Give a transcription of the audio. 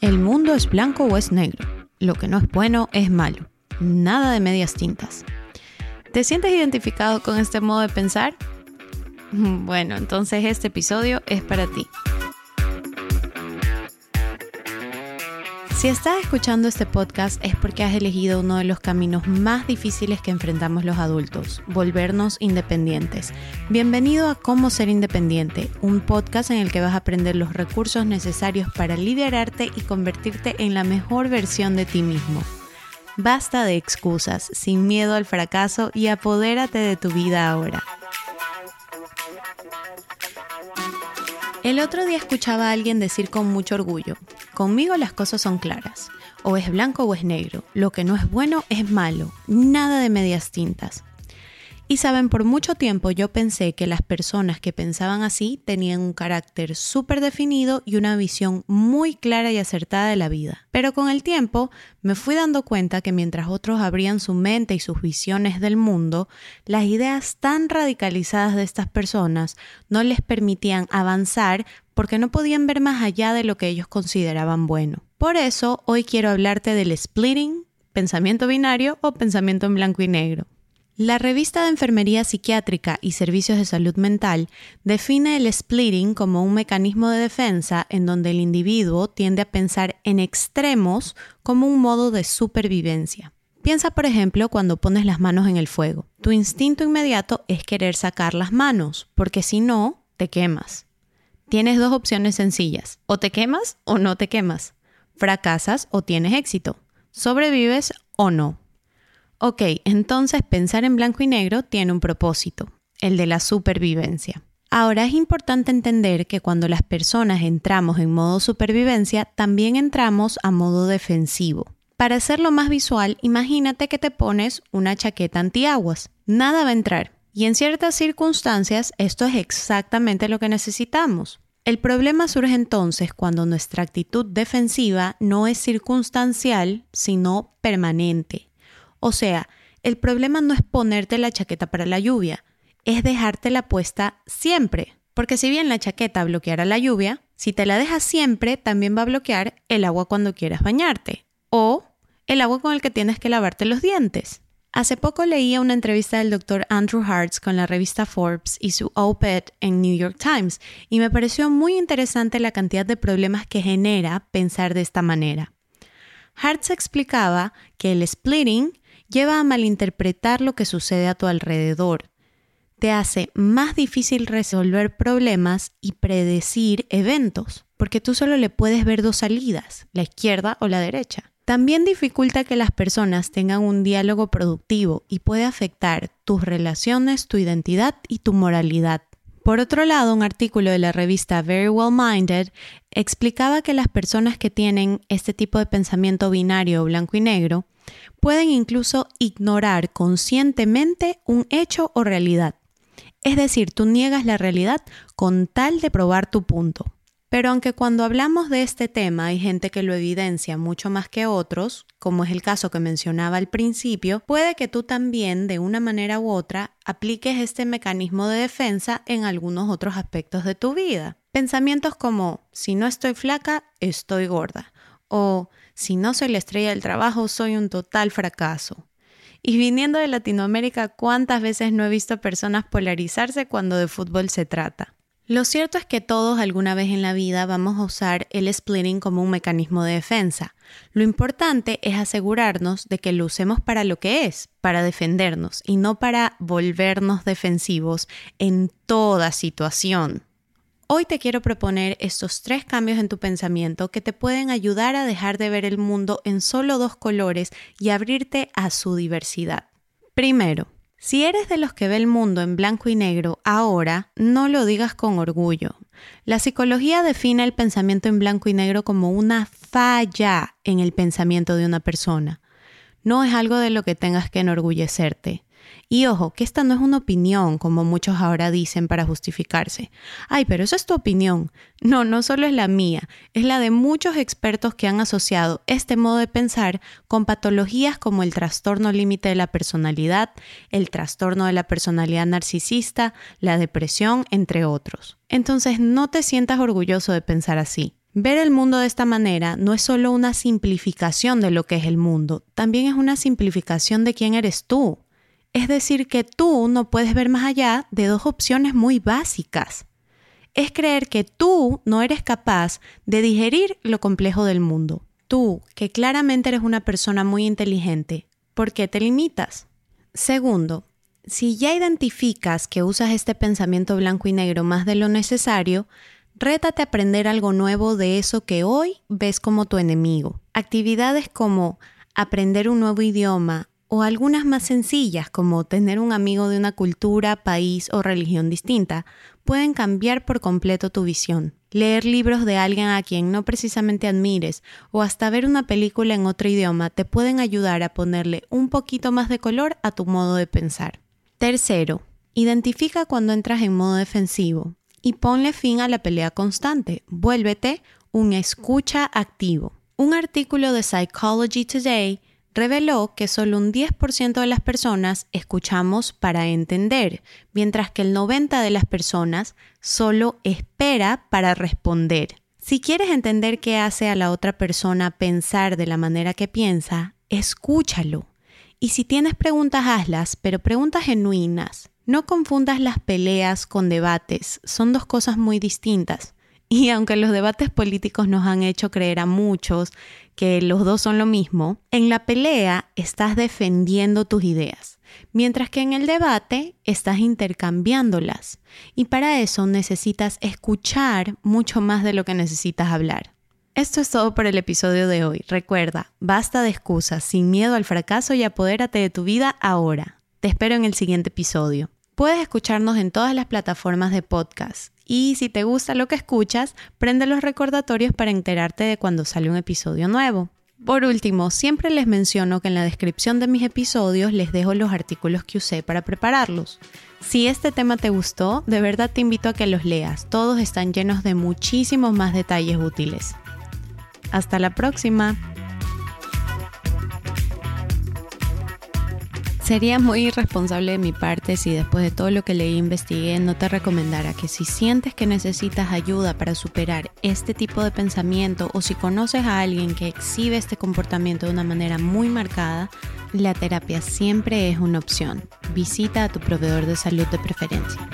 El mundo es blanco o es negro. Lo que no es bueno es malo. Nada de medias tintas. ¿Te sientes identificado con este modo de pensar? Bueno, entonces este episodio es para ti. Si estás escuchando este podcast es porque has elegido uno de los caminos más difíciles que enfrentamos los adultos, volvernos independientes. Bienvenido a Cómo ser independiente, un podcast en el que vas a aprender los recursos necesarios para liderarte y convertirte en la mejor versión de ti mismo. Basta de excusas, sin miedo al fracaso y apodérate de tu vida ahora. El otro día escuchaba a alguien decir con mucho orgullo, conmigo las cosas son claras, o es blanco o es negro, lo que no es bueno es malo, nada de medias tintas. Y saben, por mucho tiempo yo pensé que las personas que pensaban así tenían un carácter súper definido y una visión muy clara y acertada de la vida. Pero con el tiempo me fui dando cuenta que mientras otros abrían su mente y sus visiones del mundo, las ideas tan radicalizadas de estas personas no les permitían avanzar porque no podían ver más allá de lo que ellos consideraban bueno. Por eso hoy quiero hablarte del splitting, pensamiento binario o pensamiento en blanco y negro. La revista de Enfermería Psiquiátrica y Servicios de Salud Mental define el splitting como un mecanismo de defensa en donde el individuo tiende a pensar en extremos como un modo de supervivencia. Piensa, por ejemplo, cuando pones las manos en el fuego. Tu instinto inmediato es querer sacar las manos, porque si no, te quemas. Tienes dos opciones sencillas, o te quemas o no te quemas. Fracasas o tienes éxito. Sobrevives o no. Ok, entonces pensar en blanco y negro tiene un propósito, el de la supervivencia. Ahora es importante entender que cuando las personas entramos en modo supervivencia, también entramos a modo defensivo. Para hacerlo más visual, imagínate que te pones una chaqueta antiaguas. Nada va a entrar. Y en ciertas circunstancias esto es exactamente lo que necesitamos. El problema surge entonces cuando nuestra actitud defensiva no es circunstancial, sino permanente. O sea, el problema no es ponerte la chaqueta para la lluvia, es dejártela puesta siempre. Porque si bien la chaqueta bloqueará la lluvia, si te la dejas siempre, también va a bloquear el agua cuando quieras bañarte. O el agua con el que tienes que lavarte los dientes. Hace poco leía una entrevista del doctor Andrew Hartz con la revista Forbes y su op-ed en New York Times y me pareció muy interesante la cantidad de problemas que genera pensar de esta manera. Hartz explicaba que el splitting lleva a malinterpretar lo que sucede a tu alrededor. Te hace más difícil resolver problemas y predecir eventos, porque tú solo le puedes ver dos salidas, la izquierda o la derecha. También dificulta que las personas tengan un diálogo productivo y puede afectar tus relaciones, tu identidad y tu moralidad. Por otro lado, un artículo de la revista Very Well Minded explicaba que las personas que tienen este tipo de pensamiento binario blanco y negro pueden incluso ignorar conscientemente un hecho o realidad. Es decir, tú niegas la realidad con tal de probar tu punto. Pero aunque cuando hablamos de este tema hay gente que lo evidencia mucho más que otros, como es el caso que mencionaba al principio, puede que tú también, de una manera u otra, apliques este mecanismo de defensa en algunos otros aspectos de tu vida. Pensamientos como, si no estoy flaca, estoy gorda. O, si no soy la estrella del trabajo, soy un total fracaso. Y viniendo de Latinoamérica, ¿cuántas veces no he visto personas polarizarse cuando de fútbol se trata? Lo cierto es que todos alguna vez en la vida vamos a usar el splitting como un mecanismo de defensa. Lo importante es asegurarnos de que lo usemos para lo que es, para defendernos y no para volvernos defensivos en toda situación. Hoy te quiero proponer estos tres cambios en tu pensamiento que te pueden ayudar a dejar de ver el mundo en solo dos colores y abrirte a su diversidad. Primero, si eres de los que ve el mundo en blanco y negro ahora, no lo digas con orgullo. La psicología define el pensamiento en blanco y negro como una falla en el pensamiento de una persona. No es algo de lo que tengas que enorgullecerte. Y ojo, que esta no es una opinión, como muchos ahora dicen para justificarse. Ay, pero eso es tu opinión. No, no solo es la mía, es la de muchos expertos que han asociado este modo de pensar con patologías como el trastorno límite de la personalidad, el trastorno de la personalidad narcisista, la depresión, entre otros. Entonces, no te sientas orgulloso de pensar así. Ver el mundo de esta manera no es solo una simplificación de lo que es el mundo, también es una simplificación de quién eres tú. Es decir, que tú no puedes ver más allá de dos opciones muy básicas. Es creer que tú no eres capaz de digerir lo complejo del mundo. Tú, que claramente eres una persona muy inteligente, ¿por qué te limitas? Segundo, si ya identificas que usas este pensamiento blanco y negro más de lo necesario, rétate a aprender algo nuevo de eso que hoy ves como tu enemigo. Actividades como aprender un nuevo idioma o algunas más sencillas como tener un amigo de una cultura, país o religión distinta pueden cambiar por completo tu visión. Leer libros de alguien a quien no precisamente admires o hasta ver una película en otro idioma te pueden ayudar a ponerle un poquito más de color a tu modo de pensar. Tercero, identifica cuando entras en modo defensivo y ponle fin a la pelea constante. Vuélvete un escucha activo. Un artículo de Psychology Today reveló que solo un 10% de las personas escuchamos para entender, mientras que el 90% de las personas solo espera para responder. Si quieres entender qué hace a la otra persona pensar de la manera que piensa, escúchalo. Y si tienes preguntas, hazlas, pero preguntas genuinas. No confundas las peleas con debates, son dos cosas muy distintas. Y aunque los debates políticos nos han hecho creer a muchos que los dos son lo mismo, en la pelea estás defendiendo tus ideas, mientras que en el debate estás intercambiándolas. Y para eso necesitas escuchar mucho más de lo que necesitas hablar. Esto es todo por el episodio de hoy. Recuerda, basta de excusas, sin miedo al fracaso y apodérate de tu vida ahora. Te espero en el siguiente episodio. Puedes escucharnos en todas las plataformas de podcast y si te gusta lo que escuchas, prende los recordatorios para enterarte de cuando sale un episodio nuevo. Por último, siempre les menciono que en la descripción de mis episodios les dejo los artículos que usé para prepararlos. Si este tema te gustó, de verdad te invito a que los leas. Todos están llenos de muchísimos más detalles útiles. Hasta la próxima. Sería muy irresponsable de mi parte si después de todo lo que leí e investigué no te recomendara que si sientes que necesitas ayuda para superar este tipo de pensamiento o si conoces a alguien que exhibe este comportamiento de una manera muy marcada, la terapia siempre es una opción. Visita a tu proveedor de salud de preferencia.